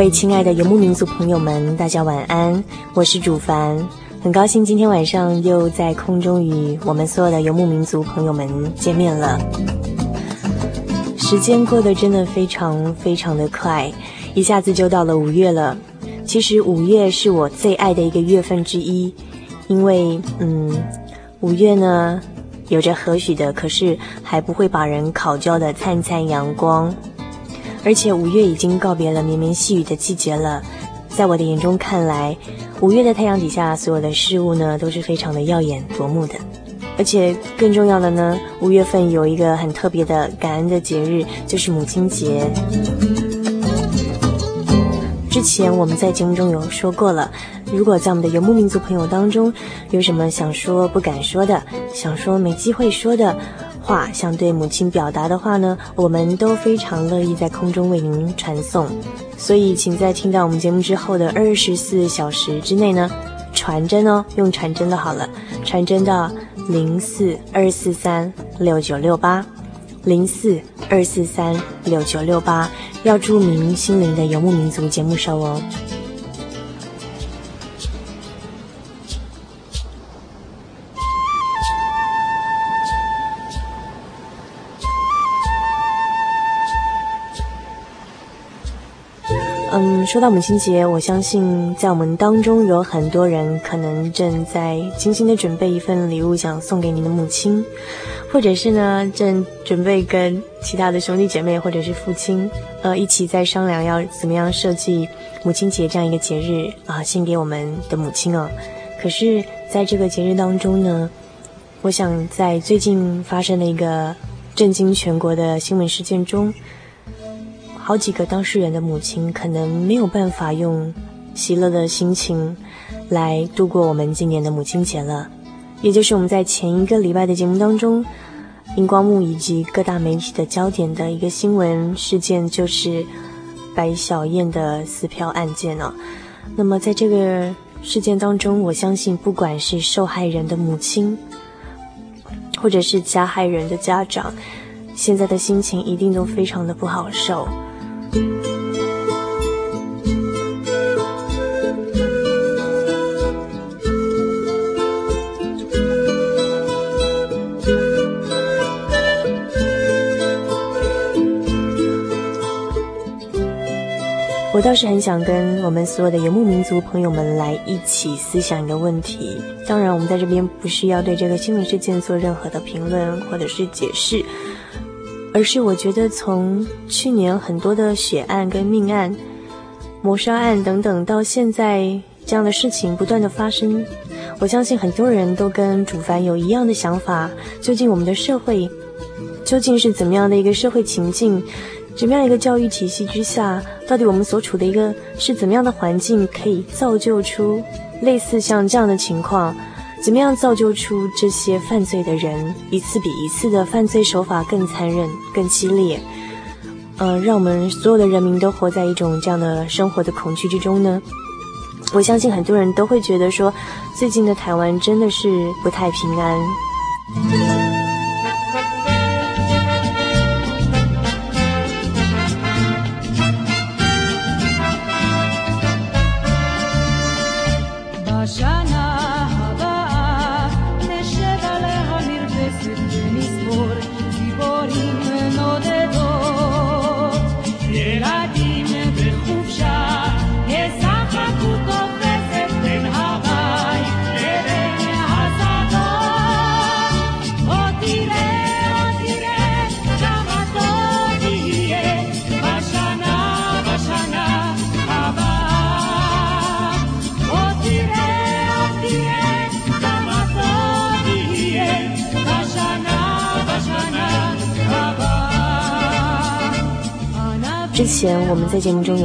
位亲爱的游牧民族朋友们，大家晚安，我是主凡，很高兴今天晚上又在空中与我们所有的游牧民族朋友们见面了。时间过得真的非常非常的快，一下子就到了五月了。其实五月是我最爱的一个月份之一，因为嗯，五月呢有着和许的，可是还不会把人烤焦的灿灿阳光。而且五月已经告别了绵绵细雨的季节了，在我的眼中看来，五月的太阳底下，所有的事物呢都是非常的耀眼夺目的。而且更重要的呢，五月份有一个很特别的感恩的节日，就是母亲节。之前我们在节目中有说过了，如果在我们的游牧民族朋友当中有什么想说不敢说的，想说没机会说的。话想对母亲表达的话呢，我们都非常乐意在空中为您传送。所以，请在听到我们节目之后的二十四小时之内呢，传真哦，用传真的好了，传真到零四二四三六九六八，零四二四三六九六八，要注明心灵的游牧民族节目收哦。说到母亲节，我相信在我们当中有很多人可能正在精心的准备一份礼物，想送给您的母亲，或者是呢，正准备跟其他的兄弟姐妹或者是父亲，呃，一起在商量要怎么样设计母亲节这样一个节日啊，献给我们的母亲哦。可是，在这个节日当中呢，我想在最近发生的一个震惊全国的新闻事件中。好几个当事人的母亲可能没有办法用喜乐的心情来度过我们今年的母亲节了，也就是我们在前一个礼拜的节目当中，荧光幕以及各大媒体的焦点的一个新闻事件，就是白小燕的撕票案件呢、那么在这个事件当中，我相信不管是受害人的母亲，或者是加害人的家长，现在的心情一定都非常的不好受。我倒是很想跟我们所有的游牧民族朋友们来一起思想一个问题。当然，我们在这边不需要对这个新闻事件做任何的评论或者是解释。而是我觉得，从去年很多的血案跟命案、谋杀案等等，到现在这样的事情不断的发生，我相信很多人都跟主凡有一样的想法：究竟我们的社会究竟是怎么样的一个社会情境？怎么样一个教育体系之下，到底我们所处的一个是怎么样的环境，可以造就出类似像这样的情况？怎么样造就出这些犯罪的人，一次比一次的犯罪手法更残忍、更激烈？嗯，让我们所有的人民都活在一种这样的生活的恐惧之中呢？我相信很多人都会觉得说，最近的台湾真的是不太平安。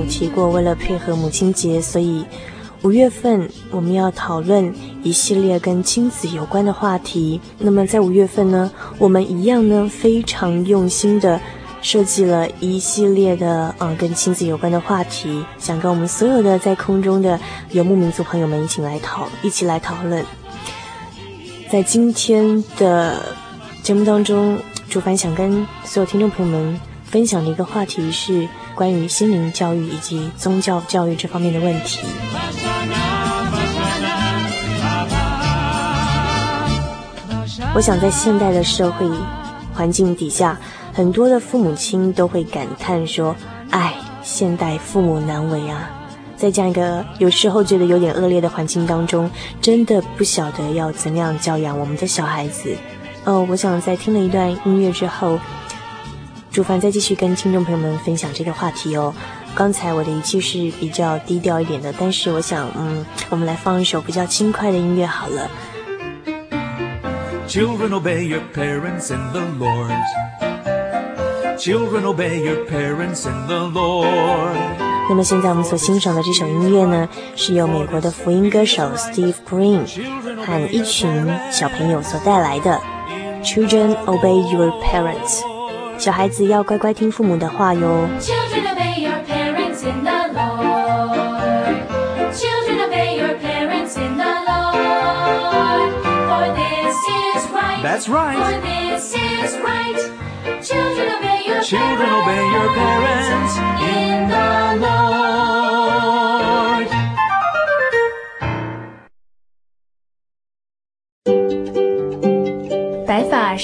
提过，为了配合母亲节，所以五月份我们要讨论一系列跟亲子有关的话题。那么在五月份呢，我们一样呢非常用心的设计了一系列的呃跟亲子有关的话题，想跟我们所有的在空中的游牧民族朋友们一起来讨一起来讨论。在今天的节目当中，主凡想跟所有听众朋友们分享的一个话题是。关于心灵教育以及宗教教育这方面的问题，我想在现代的社会环境底下，很多的父母亲都会感叹说：“哎，现代父母难为啊！”在这样一个有时候觉得有点恶劣的环境当中，真的不晓得要怎样教养我们的小孩子。哦，我想在听了一段音乐之后。主凡再继续跟听众朋友们分享这个话题哦。刚才我的语气是比较低调一点的，但是我想，嗯，我们来放一首比较轻快的音乐好了。Children obey your parents in the Lord. Children obey your parents in the Lord. 那么现在我们所欣赏的这首音乐呢，是由美国的福音歌手 Steve Green 和一群小朋友所带来的。Children obey your parents. 小孩子要乖乖听父母的话哟。Children obey your parents in the Lord. Children obey your parents in the Lord. For this is right. That's right. For this is right. Children obey your Children obey your parents in the Lord.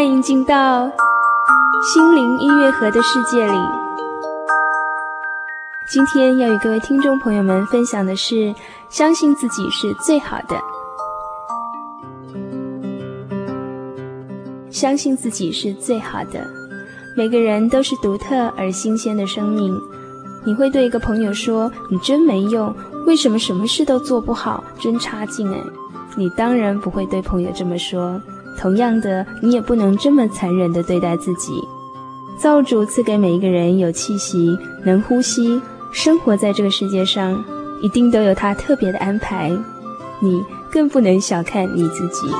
欢迎进到心灵音乐盒的世界里。今天要与各位听众朋友们分享的是：相信自己是最好的。相信自己是最好的。每个人都是独特而新鲜的生命。你会对一个朋友说：“你真没用，为什么什么事都做不好，真差劲哎！”你当然不会对朋友这么说。同样的，你也不能这么残忍地对待自己。造主赐给每一个人有气息，能呼吸，生活在这个世界上，一定都有他特别的安排。你更不能小看你自己。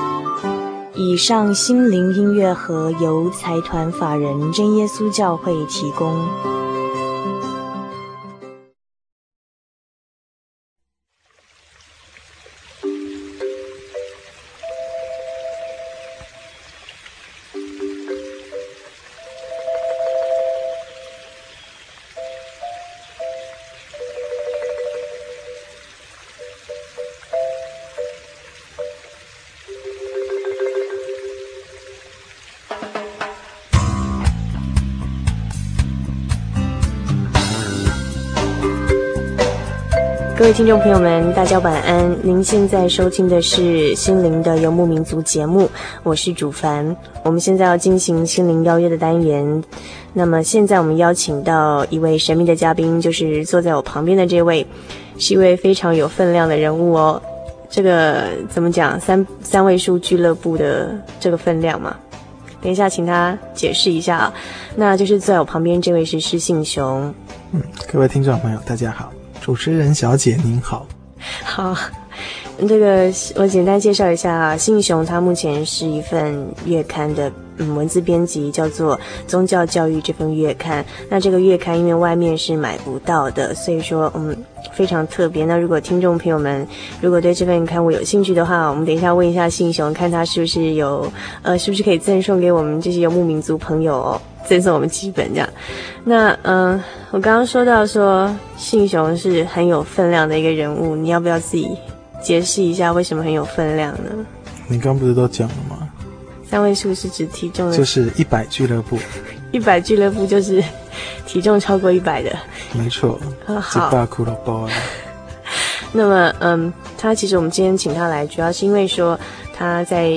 以上心灵音乐盒由财团法人真耶稣教会提供。听众朋友们，大家晚安。您现在收听的是《心灵的游牧民族》节目，我是主凡。我们现在要进行心灵邀约的单元。那么现在我们邀请到一位神秘的嘉宾，就是坐在我旁边的这位，是一位非常有分量的人物哦。这个怎么讲？三三位数俱乐部的这个分量嘛？等一下，请他解释一下啊。那就是坐在我旁边这位是施信雄。嗯，各位听众朋友，大家好。主持人小姐您好，好，这个我简单介绍一下啊，信雄他目前是一份月刊的嗯文字编辑，叫做《宗教教育》这份月刊。那这个月刊因为外面是买不到的，所以说嗯非常特别。那如果听众朋友们如果对这份刊物有兴趣的话，我们等一下问一下信雄，看他是不是有呃是不是可以赠送给我们这些游牧民族朋友哦。赠送我们几本这样，那嗯、呃，我刚刚说到说信雄是很有分量的一个人物，你要不要自己解释一下为什么很有分量呢？你刚不是都讲了吗？三位数是指体重的，就是一百俱乐部，一百俱乐部就是体重超过一百的，没错，好，大骷髅包。那么嗯，他其实我们今天请他来，主要是因为说。他在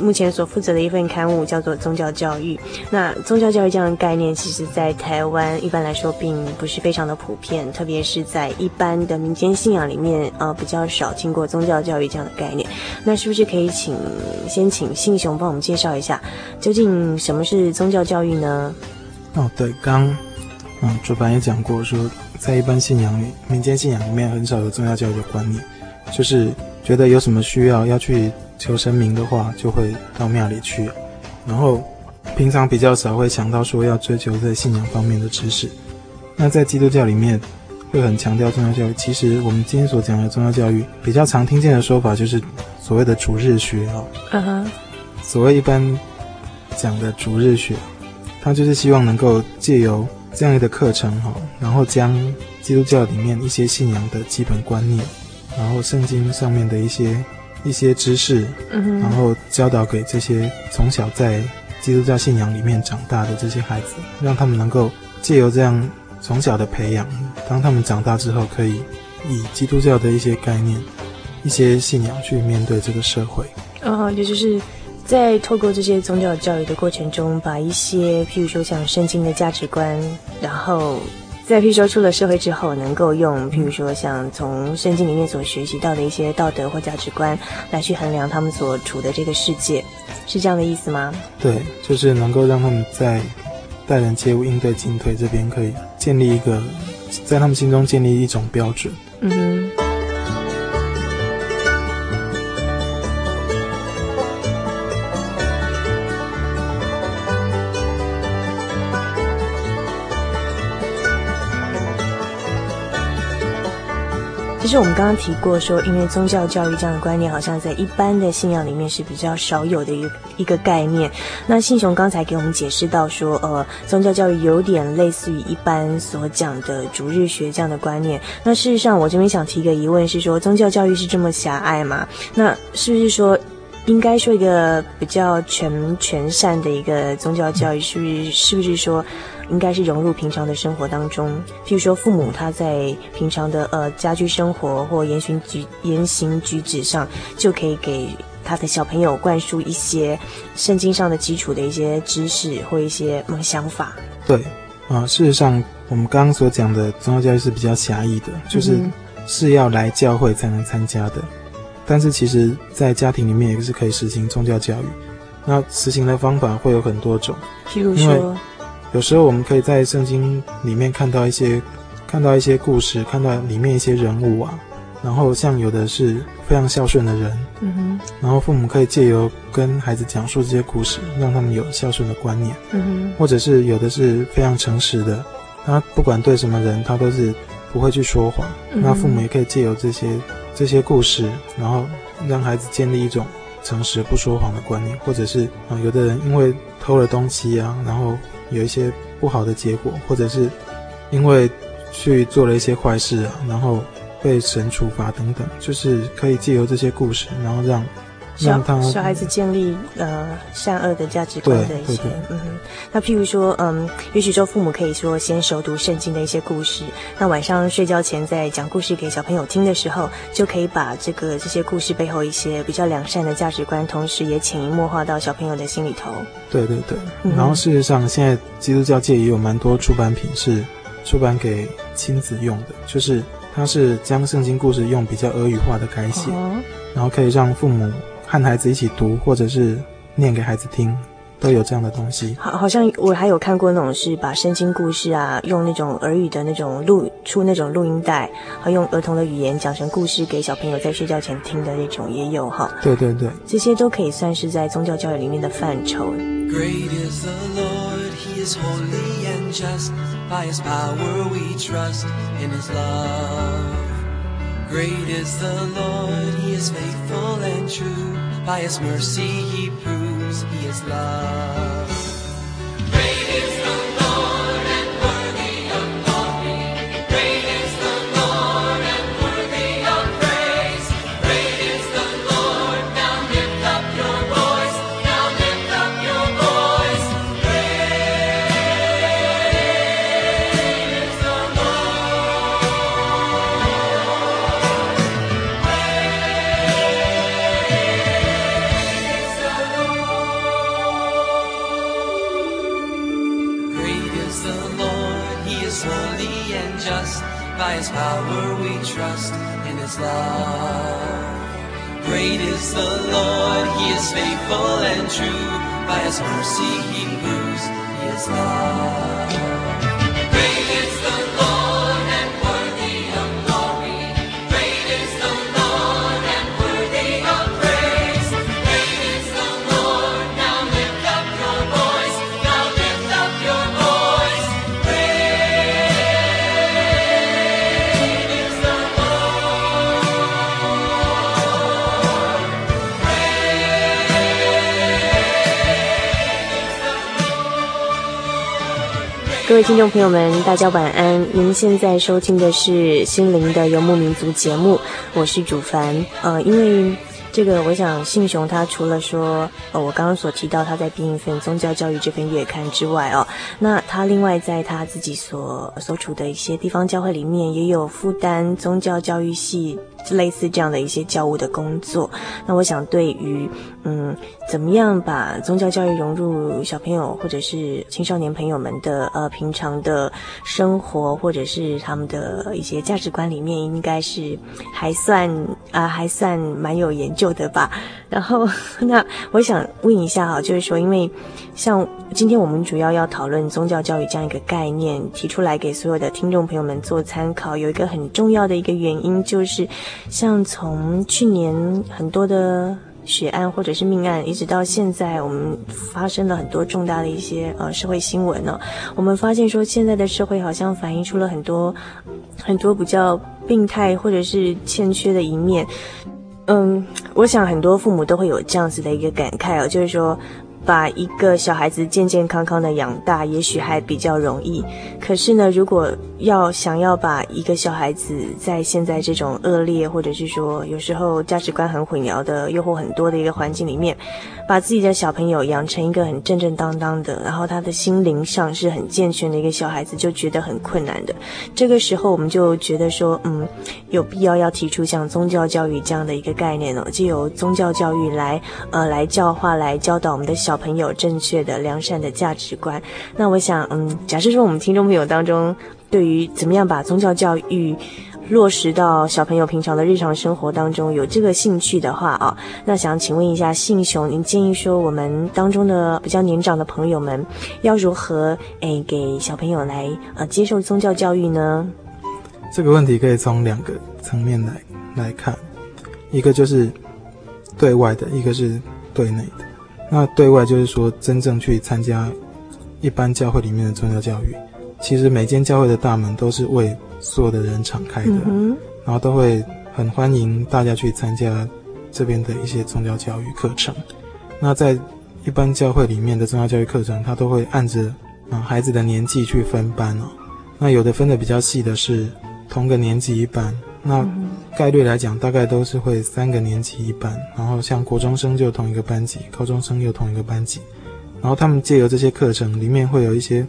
目前所负责的一份刊物叫做《宗教教育》。那宗教教育这样的概念，其实在台湾一般来说并不是非常的普遍，特别是在一般的民间信仰里面，呃，比较少听过宗教教育这样的概念。那是不是可以请先请信雄帮我们介绍一下，究竟什么是宗教教育呢？哦，对，刚嗯，主办也讲过，说在一般信仰里、民间信仰里面很少有宗教教育的观念，就是觉得有什么需要要去。求神明的话，就会到庙里去，然后平常比较少会想到说要追求在信仰方面的知识。那在基督教里面，会很强调宗教教育。其实我们今天所讲的宗教教育，比较常听见的说法就是所谓的主日学啊。嗯哼。所谓一般讲的主日学，它就是希望能够借由这样一个课程哈，然后将基督教里面一些信仰的基本观念，然后圣经上面的一些。一些知识，然后教导给这些从小在基督教信仰里面长大的这些孩子，让他们能够借由这样从小的培养，当他们长大之后，可以以基督教的一些概念、一些信仰去面对这个社会。哦，也就是在透过这些宗教教育的过程中，把一些譬如说像圣经的价值观，然后。在譬如说出了社会之后，能够用譬如说像从圣经里面所学习到的一些道德或价值观来去衡量他们所处的这个世界，是这样的意思吗？对，就是能够让他们在待人接物、应对进退这边可以建立一个，在他们心中建立一种标准。嗯哼。其实我们刚刚提过说，因为宗教教育这样的观念，好像在一般的信仰里面是比较少有的一个一个概念。那信雄刚才给我们解释到说，呃，宗教教育有点类似于一般所讲的逐日学这样的观念。那事实上，我这边想提一个疑问是说，宗教教育是这么狭隘吗？那是不是说，应该说一个比较全全善的一个宗教教育，是不是是不是说？应该是融入平常的生活当中，譬如说父母他在平常的呃家居生活或言行举言行举止上，就可以给他的小朋友灌输一些圣经上的基础的一些知识或一些嗯想法。对啊，事实上我们刚刚所讲的宗教教育是比较狭义的，就是、嗯、是要来教会才能参加的。但是其实，在家庭里面也是可以实行宗教教育。那实行的方法会有很多种，譬如说，有时候我们可以在圣经里面看到一些，看到一些故事，看到里面一些人物啊。然后像有的是非常孝顺的人，嗯哼，然后父母可以借由跟孩子讲述这些故事，让他们有孝顺的观念，嗯哼，或者是有的是非常诚实的，他不管对什么人，他都是不会去说谎。嗯，那父母也可以借由这些这些故事，然后让孩子建立一种诚实不说谎的观念，或者是啊，有的人因为偷了东西啊，然后有一些不好的结果，或者是因为去做了一些坏事啊，然后。被神处罚等等，就是可以借由这些故事，然后让让他小孩子建立呃善恶的价值观的一些，对对对嗯哼。那譬如说，嗯，也许说父母可以说先熟读圣经的一些故事，那晚上睡觉前在讲故事给小朋友听的时候，就可以把这个这些故事背后一些比较良善的价值观，同时也潜移默化到小朋友的心里头。对对对。嗯、然后事实上，现在基督教界也有蛮多出版品是出版给亲子用的，就是。它是将圣经故事用比较俄语化的改写，然后可以让父母和孩子一起读，或者是念给孩子听，都有这样的东西。好，好像我还有看过那种是把圣经故事啊，用那种耳语的那种录出那种录音带，和用儿童的语言讲成故事给小朋友在睡觉前听的那种也有哈。对对对，这些都可以算是在宗教教育里面的范畴。Great is the Lord, he is faithful and true. By his mercy he proves he is love. Great is the Lord, He is faithful and true. By His mercy He proves He is love. 各位听众朋友们，大家晚安。您现在收听的是《心灵的游牧民族》节目，我是主凡。呃，因为这个，我想信雄他除了说，呃，我刚刚所提到他在编一份宗教教育这份月刊之外，哦，那他另外在他自己所所处的一些地方教会里面，也有负担宗教教育系。类似这样的一些教务的工作，那我想对于嗯，怎么样把宗教教育融入小朋友或者是青少年朋友们的呃平常的生活，或者是他们的一些价值观里面，应该是还算啊、还算蛮有研究的吧。然后 那我想问一下哈，就是说，因为像今天我们主要要讨论宗教教育这样一个概念，提出来给所有的听众朋友们做参考，有一个很重要的一个原因就是。像从去年很多的血案或者是命案，一直到现在，我们发生了很多重大的一些呃社会新闻呢。我们发现说，现在的社会好像反映出了很多很多比较病态或者是欠缺的一面。嗯，我想很多父母都会有这样子的一个感慨哦，就是说。把一个小孩子健健康康的养大，也许还比较容易。可是呢，如果要想要把一个小孩子在现在这种恶劣，或者是说有时候价值观很混淆的、诱惑很多的一个环境里面，把自己的小朋友养成一个很正正当当的，然后他的心灵上是很健全的一个小孩子，就觉得很困难的。这个时候，我们就觉得说，嗯，有必要要提出像宗教教育这样的一个概念哦，就由宗教教育来，呃，来教化、来教导我们的小。小朋友正确的良善的价值观，那我想，嗯，假设说我们听众朋友当中，对于怎么样把宗教教育落实到小朋友平常的日常生活当中有这个兴趣的话啊，那想请问一下信雄，您建议说我们当中的比较年长的朋友们要如何诶给小朋友来呃接受宗教教育呢？这个问题可以从两个层面来来看，一个就是对外的，一个是对内的。那对外就是说，真正去参加一般教会里面的宗教教育，其实每间教会的大门都是为所有的人敞开的，嗯、然后都会很欢迎大家去参加这边的一些宗教教育课程。那在一般教会里面的宗教教育课程，它都会按着啊孩子的年纪去分班哦。那有的分的比较细的是同个年级一班。那概率来讲，大概都是会三个年级一班，然后像国中生就同一个班级，高中生又同一个班级，然后他们借由这些课程里面会有一些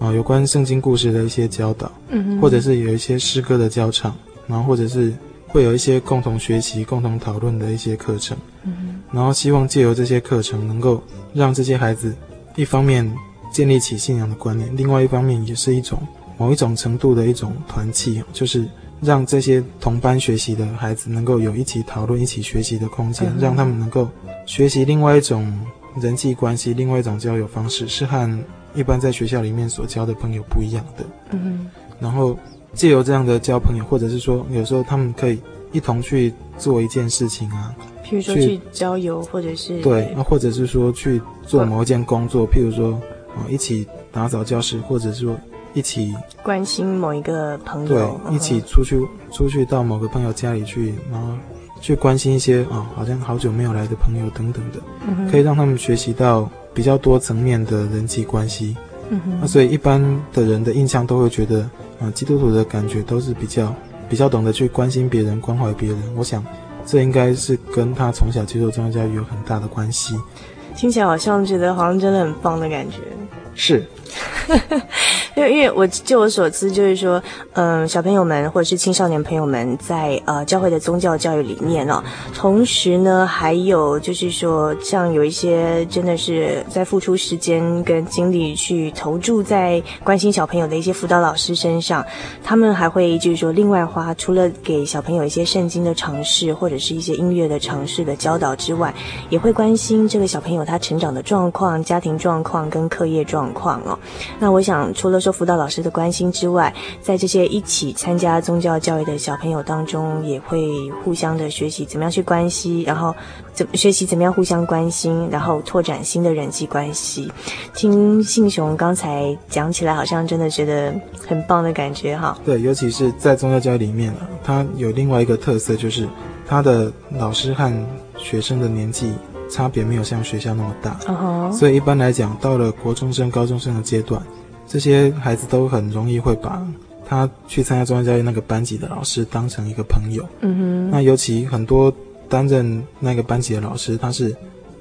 啊、呃、有关圣经故事的一些教导，嗯，或者是有一些诗歌的教唱，然后或者是会有一些共同学习、共同讨论的一些课程，嗯，然后希望借由这些课程能够让这些孩子一方面建立起信仰的观念，另外一方面也是一种某一种程度的一种团契，就是。让这些同班学习的孩子能够有一起讨论、一起学习的空间，让他们能够学习另外一种人际关系、另外一种交友方式，是和一般在学校里面所交的朋友不一样的。嗯，然后借由这样的交朋友，或者是说有时候他们可以一同去做一件事情啊，譬如说去郊游，或者是对，那或者是说去做某一件工作，譬如说啊一起打扫教室，或者是说。一起关心某一个朋友，对，嗯、一起出去出去到某个朋友家里去，然后去关心一些啊、哦，好像好久没有来的朋友等等的，嗯、可以让他们学习到比较多层面的人际关系。嗯哼，那所以一般的人的印象都会觉得啊，基督徒的感觉都是比较比较懂得去关心别人、关怀别人。我想这应该是跟他从小接受宗教教育有很大的关系。听起来好像觉得好像真的很棒的感觉。是。因为，因为我就我所知，就是说，嗯、小朋友们或者是青少年朋友们在呃教会的宗教教育里面哦，同时呢，还有就是说，像有一些真的是在付出时间跟精力去投注在关心小朋友的一些辅导老师身上，他们还会就是说，另外花除了给小朋友一些圣经的尝试或者是一些音乐的尝试的教导之外，也会关心这个小朋友他成长的状况、家庭状况跟课业状况哦。那我想，除了受辅导老师的关心之外，在这些一起参加宗教教育的小朋友当中，也会互相的学习怎么样去关心，然后怎么学习怎么样互相关心，然后拓展新的人际关系。听信雄刚才讲起来，好像真的觉得很棒的感觉哈。对，尤其是在宗教教育里面啊，它有另外一个特色，就是他的老师和学生的年纪差别没有像学校那么大，uh-huh. 所以一般来讲，到了国中生、高中生的阶段。这些孩子都很容易会把他去参加中央教育那个班级的老师当成一个朋友。嗯哼。那尤其很多担任那个班级的老师，他是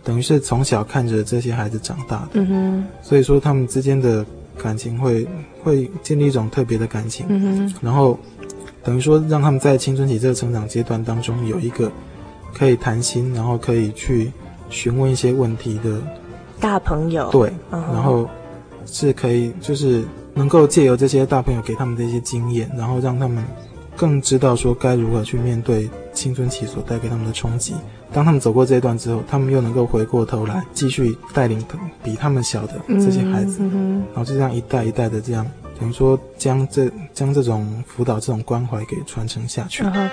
等于是从小看着这些孩子长大的。嗯哼。所以说他们之间的感情会会建立一种特别的感情。嗯哼。然后等于说让他们在青春期这个成长阶段当中有一个可以谈心，然后可以去询问一些问题的大朋友。对。然后。是可以，就是能够借由这些大朋友给他们的一些经验，然后让他们更知道说该如何去面对青春期所带给他们的冲击。当他们走过这一段之后，他们又能够回过头来继续带领比他们小的这些孩子，嗯、然后就这样一代一代的这样，等于说将这将这种辅导、这种关怀给传承下去。嗯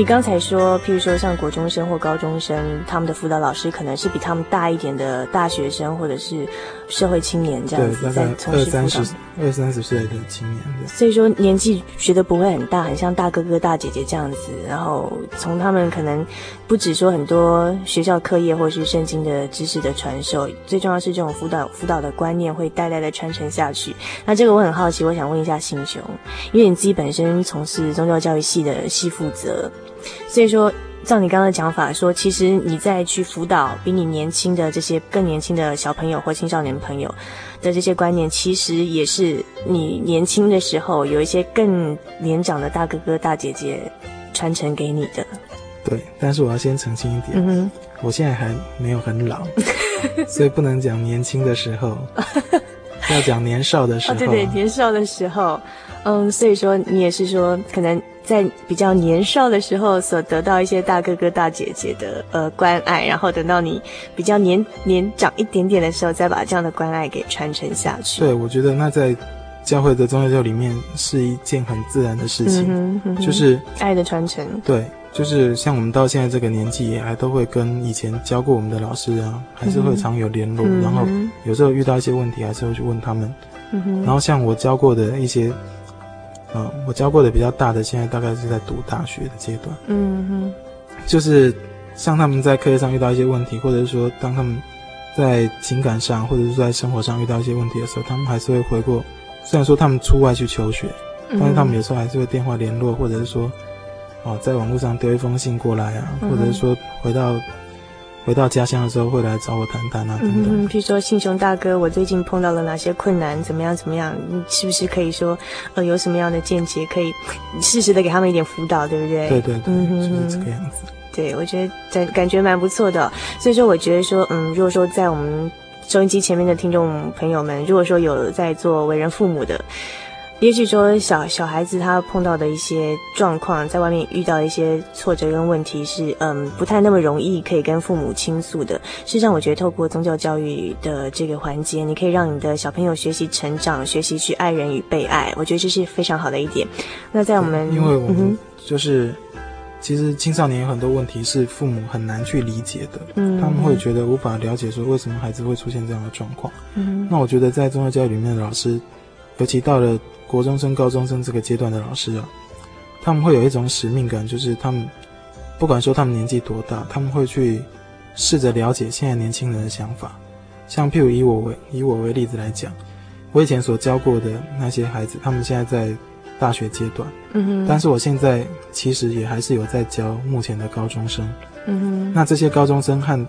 你刚才说，譬如说像国中生或高中生，他们的辅导老师可能是比他们大一点的大学生或者是社会青年这样子，在从事辅导。二三十岁的青年。所以说年纪觉得不会很大，很像大哥哥大姐姐这样子。然后从他们可能不止说很多学校课业或是圣经的知识的传授，最重要是这种辅导辅导的观念会代代的传承下去。那这个我很好奇，我想问一下新雄，因为你自己本身从事宗教教育系的系负责，所以说。照你刚刚的讲法说，其实你在去辅导比你年轻的这些更年轻的小朋友或青少年朋友的这些观念，其实也是你年轻的时候有一些更年长的大哥哥大姐姐传承给你的。对，但是我要先澄清一点，嗯，我现在还没有很老，所以不能讲年轻的时候，要讲年少的时候。哦，对对，年少的时候，嗯，所以说你也是说可能。在比较年少的时候，所得到一些大哥哥大姐姐的呃关爱，然后等到你比较年年长一点点的时候，再把这样的关爱给传承下去。对，我觉得那在教会的宗教教里面是一件很自然的事情，嗯嗯、就是爱的传承。对，就是像我们到现在这个年纪，也还都会跟以前教过我们的老师啊，还是会常有联络，嗯、然后有时候遇到一些问题，还是会去问他们。嗯、然后像我教过的一些。嗯，我教过的比较大的，现在大概是在读大学的阶段。嗯哼，就是像他们在课业上遇到一些问题，或者是说当他们在情感上或者是在生活上遇到一些问题的时候，他们还是会回过。虽然说他们出外去求学，但是他们有时候还是会电话联络，或者是说，哦，在网络上丢一封信过来啊，或者是说回到。回到家乡的时候会来找我谈谈啊，等等。嗯，比如说信雄大哥，我最近碰到了哪些困难？怎么样？怎么样？你是不是可以说，呃，有什么样的见解，可以适时的给他们一点辅导，对不对？对对对，嗯就是这个样子。对，我觉得在感觉蛮不错的。所以说，我觉得说，嗯，如果说在我们收音机前面的听众朋友们，如果说有在做为人父母的。也许说小小孩子他碰到的一些状况，在外面遇到一些挫折跟问题是，嗯，不太那么容易可以跟父母倾诉的。事实上，我觉得透过宗教教育的这个环节，你可以让你的小朋友学习成长，学习去爱人与被爱。我觉得这是非常好的一点。那在我们，因为我们就是，其实青少年有很多问题是父母很难去理解的，嗯，他们会觉得无法了解说为什么孩子会出现这样的状况。嗯，那我觉得在宗教教育里面的老师，尤其到了。国中生、高中生这个阶段的老师啊，他们会有一种使命感，就是他们不管说他们年纪多大，他们会去试着了解现在年轻人的想法。像譬如以我为以我为例子来讲，我以前所教过的那些孩子，他们现在在大学阶段，嗯哼，但是我现在其实也还是有在教目前的高中生，嗯哼，那这些高中生和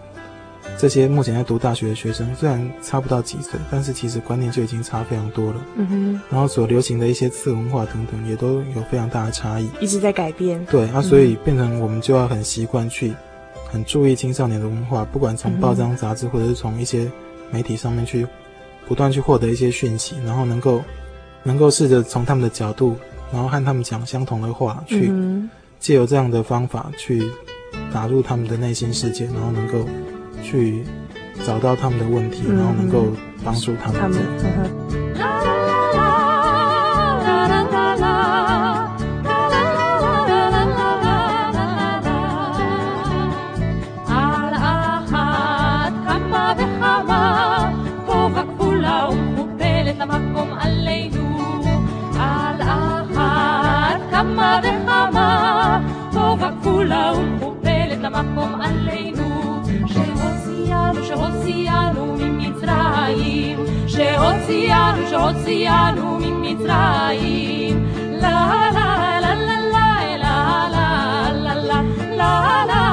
这些目前在读大学的学生，虽然差不到几岁，但是其实观念就已经差非常多了。嗯哼。然后所流行的一些次文化等等，也都有非常大的差异，一直在改变。对啊，所以变成我们就要很习惯去，很注意青少年的文化，不管从报章杂志，或者是从一些媒体上面去，不断去获得一些讯息，然后能够，能够试着从他们的角度，然后和他们讲相同的话，去借由这样的方法去打入他们的内心世界，然后能够。去找到他们的问题，然后能够帮助他们这样。שהוציאנו ממצרים, שהוציאנו, שהוציאנו ממצרים. לה לה לה לה לה לה לה לה לה לה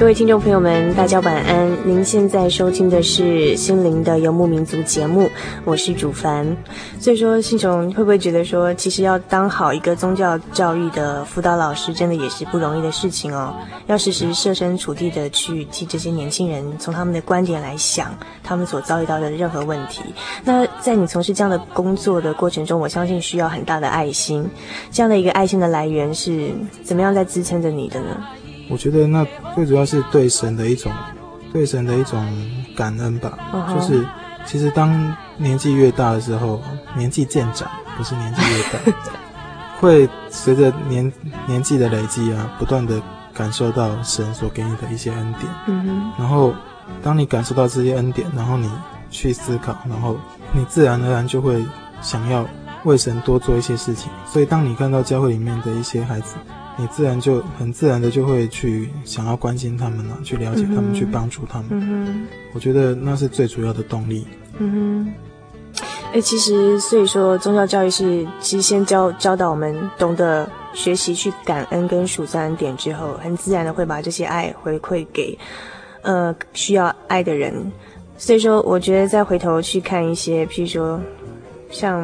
各位听众朋友们，大家晚安。您现在收听的是《心灵的游牧民族》节目，我是主凡。所以说，信雄会不会觉得说，其实要当好一个宗教教育的辅导老师，真的也是不容易的事情哦。要时时设身处地的去替这些年轻人，从他们的观点来想，他们所遭遇到的任何问题。那在你从事这样的工作的过程中，我相信需要很大的爱心。这样的一个爱心的来源是怎么样在支撑着你的呢？我觉得那最主要是对神的一种，对神的一种感恩吧。Uh-huh. 就是其实当年纪越大的时候，年纪渐长，不是年纪越大，会随着年年纪的累积啊，不断的感受到神所给你的一些恩典。嗯哼。然后当你感受到这些恩典，然后你去思考，然后你自然而然就会想要为神多做一些事情。所以当你看到教会里面的一些孩子，你自然就很自然的就会去想要关心他们了，去了解他们，嗯、去帮助他们。我觉得那是最主要的动力。嗯哼，哎、欸，其实所以说宗教教育是其实先教教导我们懂得学习去感恩跟数三恩典之后，很自然的会把这些爱回馈给呃需要爱的人。所以说，我觉得再回头去看一些，譬如说像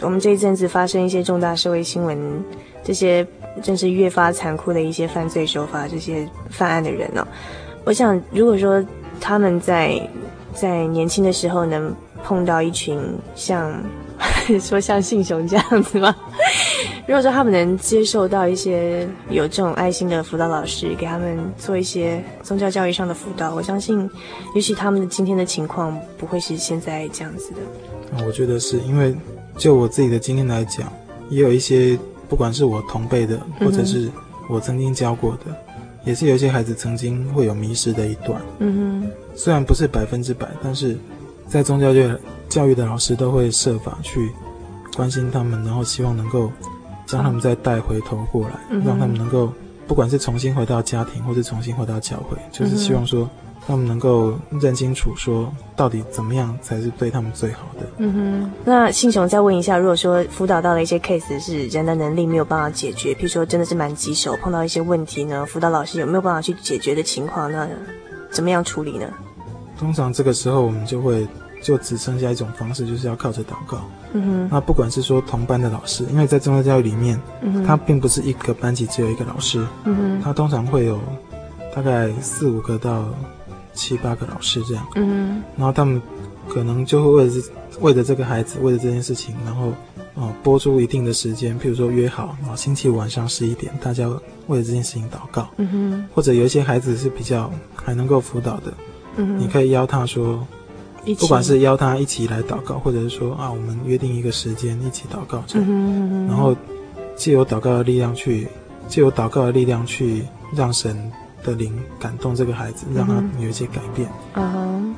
我们这一阵子发生一些重大社会新闻，这些。正是越发残酷的一些犯罪手法，这些犯案的人呢、我想，如果说他们在在年轻的时候能碰到一群像 说像信雄这样子吗？如果说他们能接受到一些有这种爱心的辅导老师，给他们做一些宗教教育上的辅导，我相信，也许他们的今天的情况不会是现在这样子的。我觉得是因为就我自己的经验来讲，也有一些。不管是我同辈的，或者是我曾经教过的，嗯、也是有一些孩子曾经会有迷失的一段。嗯哼，虽然不是百分之百，但是在宗教界教育的老师都会设法去关心他们，然后希望能够将他们再带回头过来，嗯、让他们能够不管是重新回到家庭，或是重新回到教会，就是希望说。他们能够认清楚，说到底怎么样才是对他们最好的。嗯哼。那信雄再问一下，如果说辅导到了一些 case 是人的能力没有办法解决，譬如说真的是蛮棘手，碰到一些问题呢，辅导老师有没有办法去解决的情况，那怎么样处理呢？通常这个时候我们就会就只剩下一种方式，就是要靠着祷告。嗯哼。那不管是说同班的老师，因为在宗教教育里面，嗯哼，他并不是一个班级只有一个老师，嗯哼，他通常会有大概四五个到。七八个老师这样，嗯，然后他们可能就会为了为了这个孩子，为了这件事情，然后哦拨出一定的时间，譬如说约好，然后星期五晚上十一点，大家为了这件事情祷告，嗯哼，或者有一些孩子是比较还能够辅导的，嗯，你可以邀他说，不管是邀他一起来祷告，或者是说啊，我们约定一个时间一起祷告这样，然后借由祷告的力量去，借由祷告的力量去让神。的灵感动这个孩子，让他有一些改变。嗯哼，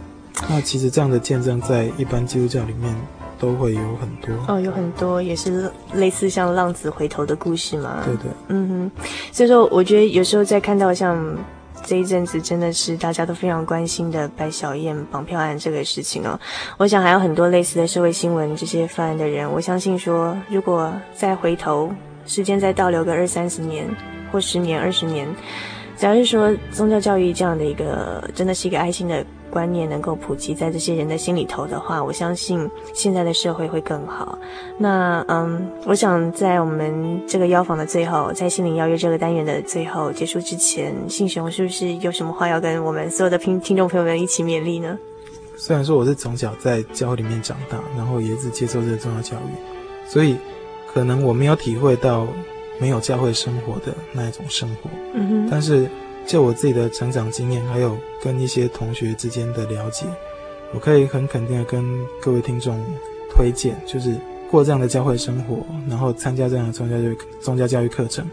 那其实这样的见证在一般基督教里面都会有很多。哦，有很多也是类似像浪子回头的故事嘛。对对。嗯哼，所以说我觉得有时候在看到像这一阵子真的是大家都非常关心的白小燕绑票案这个事情哦，我想还有很多类似的社会新闻，这些犯案的人，我相信说如果再回头，时间再倒流个二三十年或十年、二十年。假如说宗教教育这样的一个真的是一个爱心的观念能够普及在这些人的心里头的话，我相信现在的社会会更好。那嗯，我想在我们这个邀访的最后，在心灵邀约这个单元的最后结束之前，信雄是不是有什么话要跟我们所有的听听众朋友们一起勉励呢？虽然说我是从小在教会里面长大，然后也一直接受这个宗教教育，所以可能我没有体会到。没有教会生活的那一种生活，嗯哼。但是就我自己的成长经验，还有跟一些同学之间的了解，我可以很肯定的跟各位听众推荐，就是过这样的教会生活，然后参加这样的宗教教育宗教教育课程，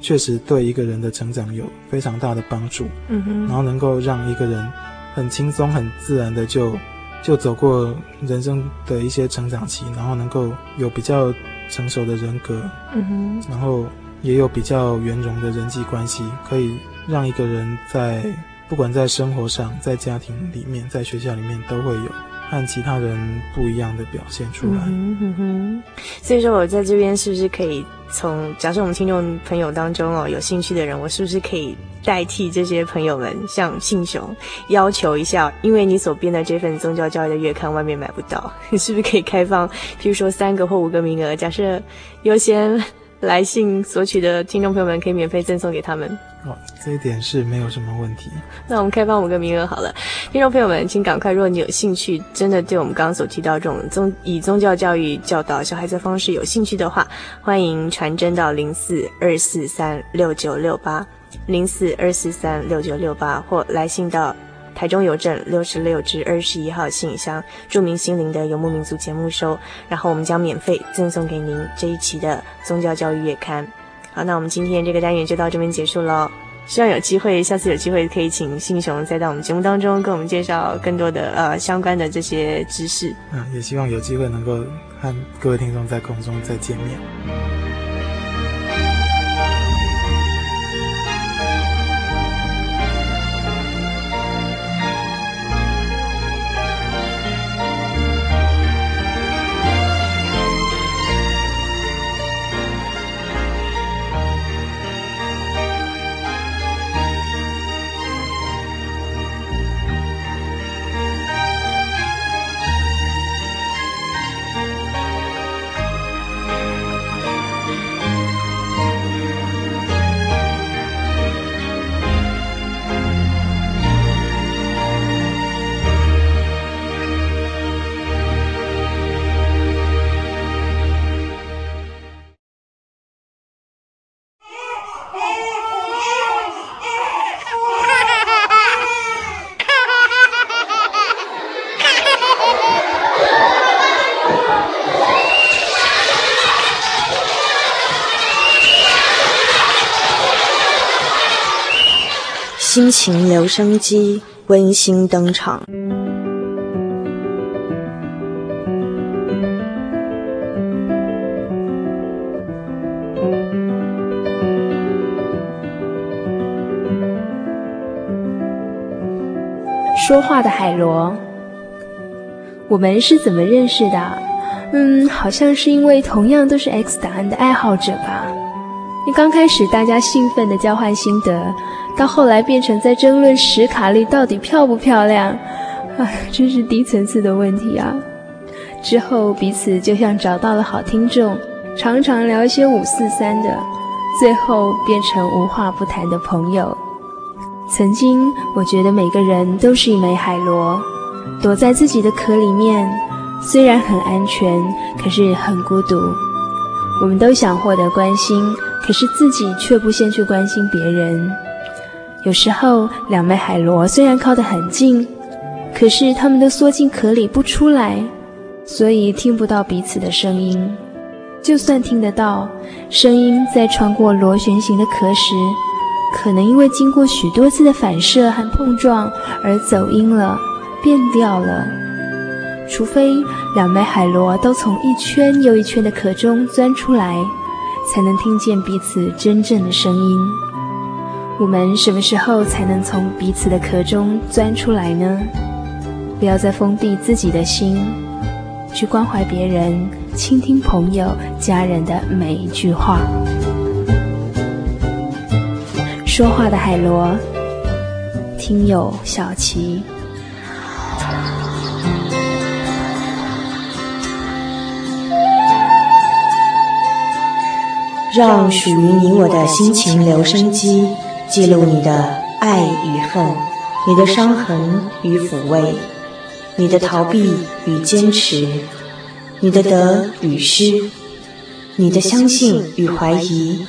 确实对一个人的成长有非常大的帮助，嗯哼。然后能够让一个人很轻松、很自然的就就走过人生的一些成长期，然后能够有比较。成熟的人格，嗯哼，然后也有比较圆融的人际关系，可以让一个人在不管在生活上、在家庭里面、在学校里面都会有和其他人不一样的表现出来。嗯哼，哼，所以说我在这边是不是可以从假设我们听众朋友当中哦有兴趣的人，我是不是可以代替这些朋友们向信雄要求一下，因为你所编的这份宗教教育的月刊外面买不到，你是不是可以开放，譬如说三个或五个名额，假设优先来信索取的听众朋友们可以免费赠送给他们？哦，这一点是没有什么问题。那我们开放五个名额好了，听众朋友们，请赶快，如果你有兴趣，真的对我们刚刚所提到这种宗以宗教教育教导小孩子的方式有兴趣的话，欢迎传真到零四二四三六九六八零四二四三六九六八，或来信到台中邮政六十六至二十一号信箱，著名心灵的游牧民族节目收，然后我们将免费赠送给您这一期的宗教教育月刊。好，那我们今天这个单元就到这边结束喽。希望有机会，下次有机会可以请信雄再到我们节目当中跟我们介绍更多的呃相关的这些知识。嗯，也希望有机会能够和各位听众在空中再见面。心情留声机温馨登场。说话的海螺，我们是怎么认识的？嗯，好像是因为同样都是 X 档案的爱好者吧。一刚开始，大家兴奋的交换心得。到后来变成在争论史卡利到底漂不漂亮，唉，真是低层次的问题啊！之后彼此就像找到了好听众，常常聊一些五四三的，最后变成无话不谈的朋友。曾经我觉得每个人都是一枚海螺，躲在自己的壳里面，虽然很安全，可是很孤独。我们都想获得关心，可是自己却不先去关心别人。有时候，两枚海螺虽然靠得很近，可是它们都缩进壳里不出来，所以听不到彼此的声音。就算听得到，声音在穿过螺旋形的壳时，可能因为经过许多次的反射和碰撞而走音了，变调了。除非两枚海螺都从一圈又一圈的壳中钻出来，才能听见彼此真正的声音。我们什么时候才能从彼此的壳中钻出来呢？不要再封闭自己的心，去关怀别人，倾听朋友、家人的每一句话。说话的海螺，听友小琪，让属于你我的心情留声机。记录你的爱与恨，你的伤痕与抚慰，你的逃避与坚持，你的得与失，你的相信与怀疑，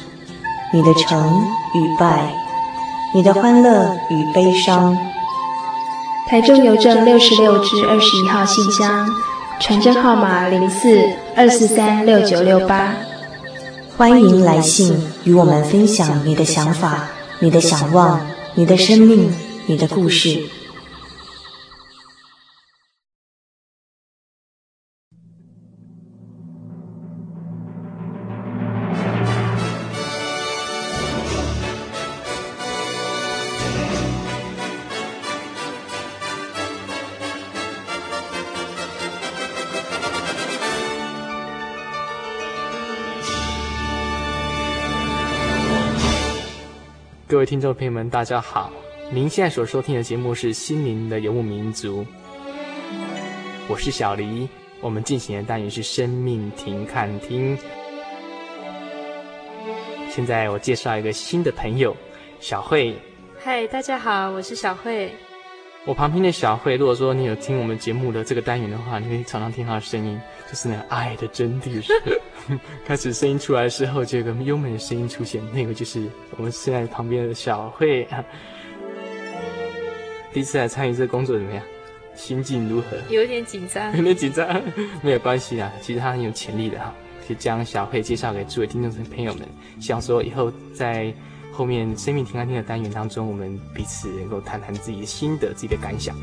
你的成与败，你的欢乐与悲伤。台中邮政六十六至二十一号信箱，传真号码零四二四三六九六八。欢迎来信与我们分享你的想法。你的想望，你的生命，你的故事。听众朋友们，大家好！您现在所收听的节目是《心灵的游牧民族》，我是小黎。我们进行的单元是生命停看听。现在我介绍一个新的朋友，小慧。嗨，大家好，我是小慧。我旁边的小慧，如果说你有听我们节目的这个单元的话，你会常常听她的声音，就是那个爱的真谛。开始声音出来的时候，就有个优美的声音出现，那个就是我们现在旁边的小慧。第一次来参与这个工作怎么样？心境如何？有点紧张，有点紧张，没有关系啊。其实他很有潜力的哈，就将小慧介绍给诸位听众朋友们，希望说以后在后面生命平安厅的单元当中，我们彼此能够谈谈自己的心得、自己的感想。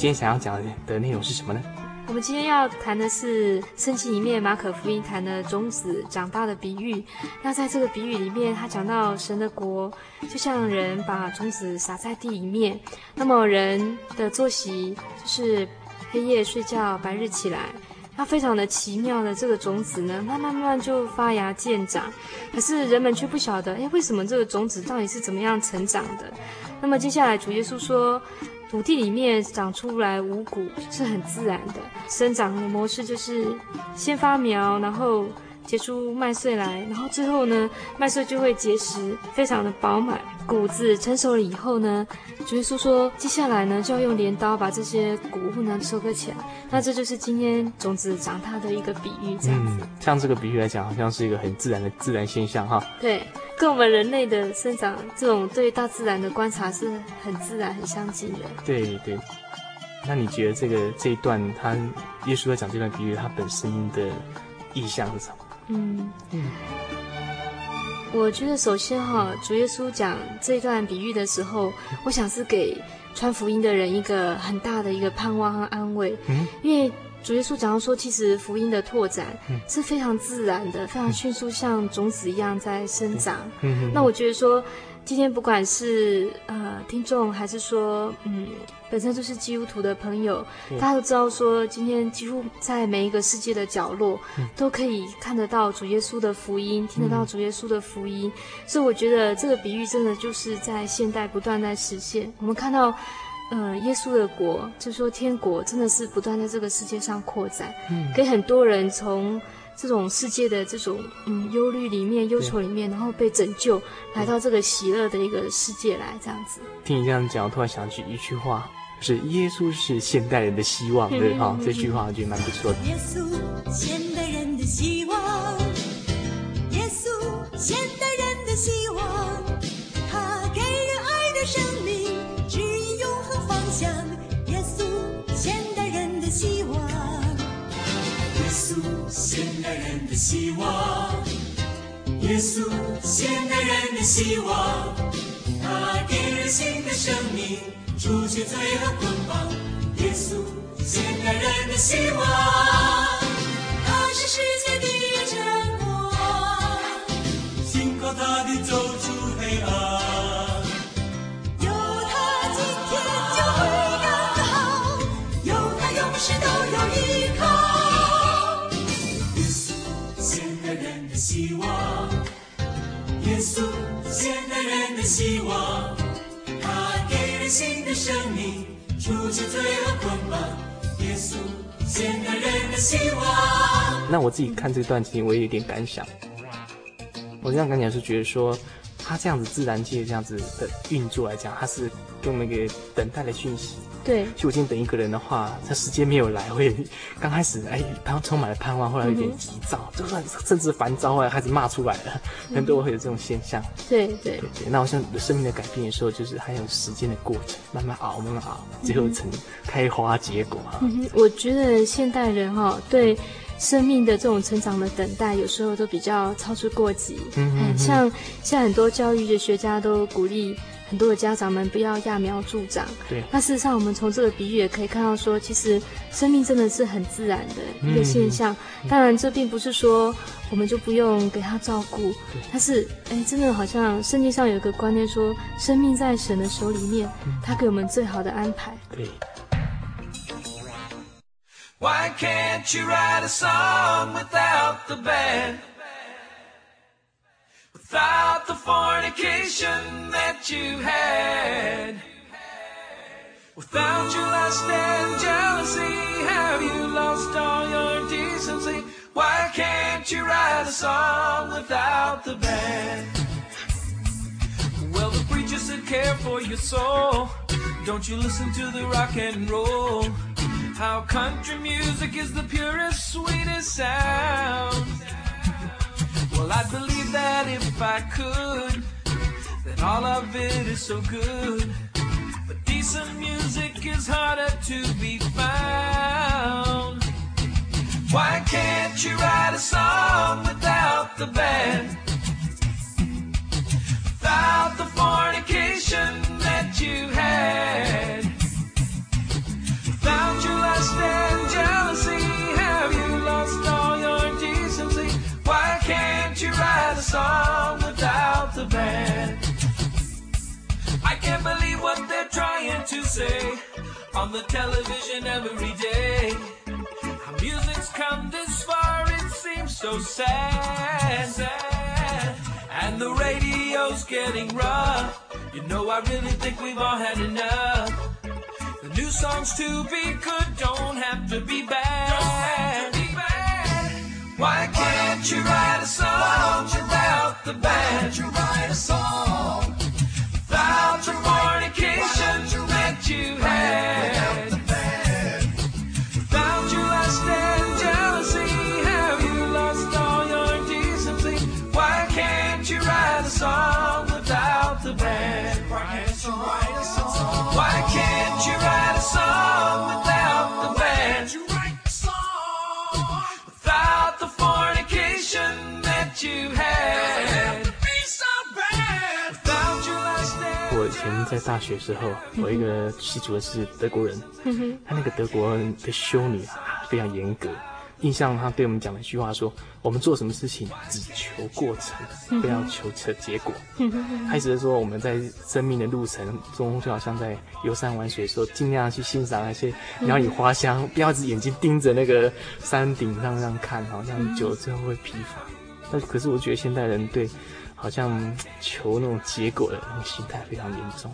今天想要讲的内容是什么呢？我们今天要谈的是圣经里面马可福音谈的种子长大的比喻。那在这个比喻里面，他讲到神的国就像人把种子撒在地里面，那么人的作息就是黑夜睡觉，白日起来。那非常的奇妙的这个种子呢，慢慢慢慢就发芽见长，可是人们却不晓得，哎，为什么这个种子到底是怎么样成长的？那么接下来主耶稣说。土地里面长出来五谷是很自然的，生长的模式就是先发苗，然后结出麦穗来，然后最后呢，麦穗就会结实，非常的饱满。谷子成熟了以后呢，主耶稣说，接下来呢就要用镰刀把这些谷物呢收割起来。那这就是今天种子长大的一个比喻，这样子。嗯，像这个比喻来讲，好像是一个很自然的自然现象哈。对。跟我们人类的生长，这种对大自然的观察是很自然、很相近的。对对，那你觉得这个这一段，他耶稣在讲这段比喻，他本身的意象是什么？嗯嗯，我觉得首先哈，主耶稣讲这一段比喻的时候，我想是给传福音的人一个很大的一个盼望和安慰，嗯，因为。主耶稣讲到说，其实福音的拓展是非常自然的，非常迅速，像种子一样在生长。那我觉得说，今天不管是呃听众，还是说嗯本身就是基督徒的朋友，大家都知道说，今天几乎在每一个世界的角落，都可以看得到主耶稣的福音，听得到主耶稣的福音。所以我觉得这个比喻真的就是在现代不断在实现。我们看到。嗯、呃，耶稣的国，就说天国真的是不断在这个世界上扩展，嗯，给很多人从这种世界的这种嗯忧虑里面、忧愁里面，然后被拯救，来到这个喜乐的一个世界来，这样子。听你这样讲，我突然想起一句话，就是耶稣是现代人的希望，对哈、哦，这句话我觉得蛮不错的。耶稣，现代人的希望。耶稣，现代人的希望。现代人的希望，耶稣，现代人的希望，他给人新的生命，除去罪恶捆绑。耶稣，现代人的希望，他是世界的真光，信靠他的走出黑暗。稣，现代人的希望。他给人新的生命，除去罪恶捆绑。耶稣。现代人的希望那我自己看这段，其实我也有点感想。我这样感想是觉得说，他这样子自然界这样子的运作来讲，他是用那个等待的讯息。对，就我今天等一个人的话，他时间没有来，会刚开始哎，他充满了盼望，后来有点急躁，嗯、就算甚至烦躁，后来开始骂出来了，很多会有这种现象。对对对对，那我想生命的改变的时候，就是还有时间的过程，慢慢熬，慢慢熬，最后成开花结果。嗯，我觉得现代人哈、哦，对生命的这种成长的等待，有时候都比较操之过急。嗯，像现在很多教育的学家都鼓励。很多的家长们不要揠苗助长。对。那事实上，我们从这个比喻也可以看到，说其实生命真的是很自然的一个现象。嗯、当然，这并不是说我们就不用给他照顾。但是，哎，真的好像圣经上有一个观念说，生命在神的手里面，他给我们最好的安排。对。Why can't you write a song without the band? Without the fornication that you had, without your lust and jealousy, have you lost all your decency? Why can't you write a song without the band? Well, the preacher said, care for your soul. Don't you listen to the rock and roll? How country music is the purest, sweetest sound. I believe that if I could, then all of it is so good. But decent music is harder to be found. Why can't you write a song without the band? Without the fornication that you had? Without your lust and jealousy, have you lost all a song without the band? I can't believe what they're trying to say on the television every day. How music's come this far, it seems so sad, sad. And the radio's getting rough. You know, I really think we've all had enough. The new songs to be good don't have to be bad. Why can't you write a song without the band? You write a song without the fornication that you had. 在大学时候，我一个系主任是德国人，他那个德国人的修女啊非常严格。印象他对我们讲了一句话说：“我们做什么事情只求过程，不要求成结果。”他意思是说我们在生命的路程中，就好像在游山玩水的时候，尽量去欣赏那些鸟语花香，不要只眼睛盯着那个山顶上这样看，好像久了之后会疲乏。但可是我觉得现代人对好像求那种结果的那种心态非常严重。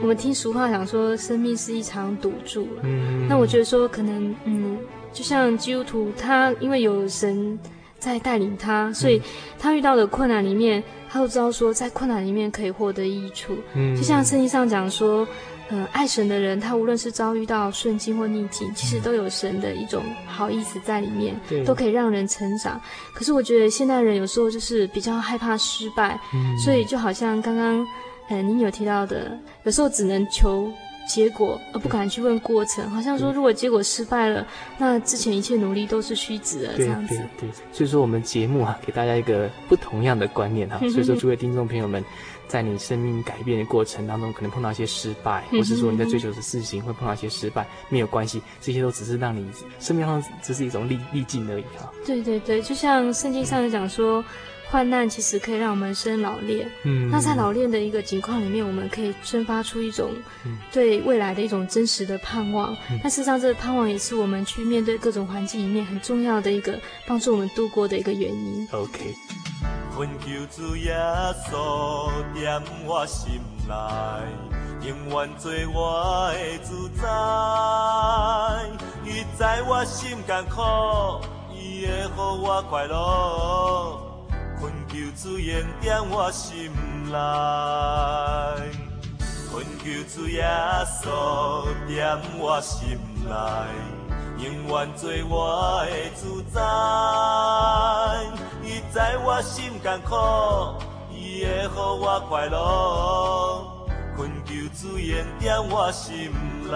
我们听俗话讲说，生命是一场赌注。嗯，那我觉得说，可能嗯，就像基督徒，他因为有神在带领他，所以他遇到的困难里面，他都知道说，在困难里面可以获得益处。嗯，就像圣经上讲说，呃，爱神的人，他无论是遭遇到顺境或逆境，其实都有神的一种好意思在里面，对，都可以让人成长。可是我觉得现代人有时候就是比较害怕失败，嗯，所以就好像刚刚。嗯，您有提到的，有时候只能求结果，而不敢去问过程，好像说如果结果失败了，那之前一切努力都是虚掷的这样子。对对对，所以说我们节目啊，给大家一个不同样的观念哈。所以说，诸位听众朋友们，在你生命改变的过程当中，可能碰到一些失败，或是说你在追求的事情会碰到一些失败，没有关系，这些都只是让你生命上只是一种历历尽而已哈。对对对，就像圣经上讲说。患难其实可以让我们生老练，嗯，那在老练的一个情况里面，我们可以生发出一种对未来的一种真实的盼望。那、嗯、事实上，这个盼望也是我们去面对各种环境里面很重要的一个帮助我们度过的一个原因。OK。恳求主耶稣踮我心内，永远做我的主宰。伊知我心艰苦，伊会予我快乐。恳求主恩在我心内，恳求主耶稣在我心内，永远做我的主宰。伊知我心艰苦，伊会予我快乐。恳求主恩在我心内，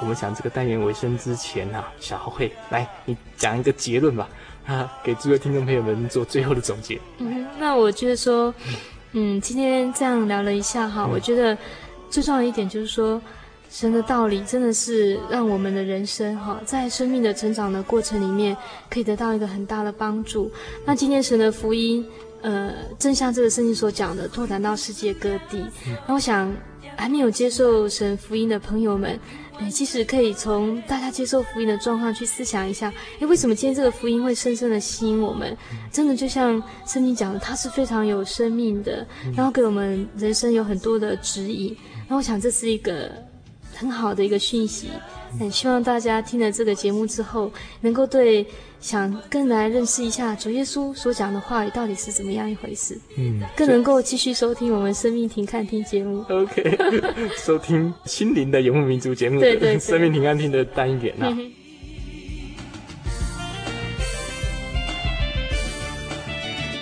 我们讲这个单元尾声之前啊，小浩会来，你讲一个结论吧，啊，给诸位听众朋友们做最后的总结。嗯，那我觉得说，嗯，今天这样聊了一下哈，嗯、我觉得最重要的一点就是说。神的道理真的是让我们的人生哈，在生命的成长的过程里面，可以得到一个很大的帮助。那今天神的福音，呃，正像这个圣经所讲的，拓展到世界各地。那我想，还没有接受神福音的朋友们，诶，其实可以从大家接受福音的状况去思想一下，哎，为什么今天这个福音会深深的吸引我们？真的就像圣经讲的，它是非常有生命的，然后给我们人生有很多的指引。那我想，这是一个。很好的一个讯息，很希望大家听了这个节目之后，能够对想更来认识一下主耶稣所讲的话语到底是怎么样一回事，嗯，更能够继续收听我们生命停看听节目。OK，收听心灵的游牧民族节目，对对，对，生命停看听的单元啊。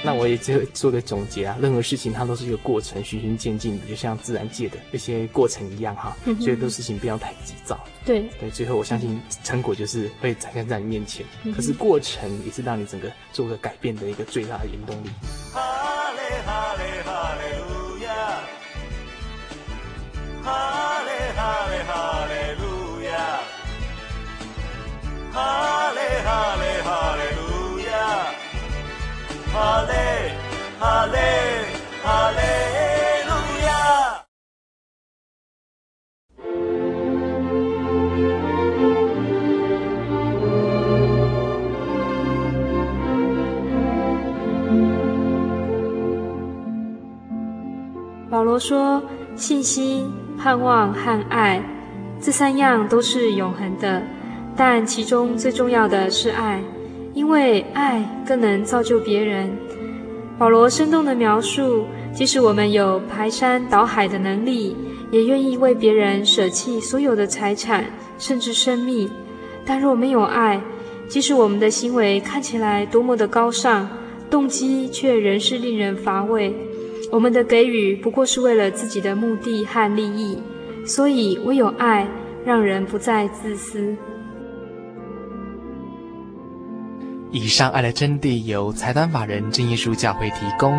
那我也就做个总结啊，任何事情它都是一个过程，循序渐进的，就像自然界的一些过程一样哈。所以很多事情不要太急躁。对对，最后我相信成果就是会展现在你面前。可是过程也是让你整个做个改变的一个最大的原动力。哈利哈利哈利路亚，哈利哈利哈利路亚，哈罗说：“信心、盼望和爱，这三样都是永恒的，但其中最重要的是爱。”因为爱更能造就别人。保罗生动地描述，即使我们有排山倒海的能力，也愿意为别人舍弃所有的财产，甚至生命。但若没有爱，即使我们的行为看起来多么的高尚，动机却仍是令人乏味。我们的给予不过是为了自己的目的和利益。所以，唯有爱，让人不再自私。以上爱的真谛由财团法人正耶稣教会提供。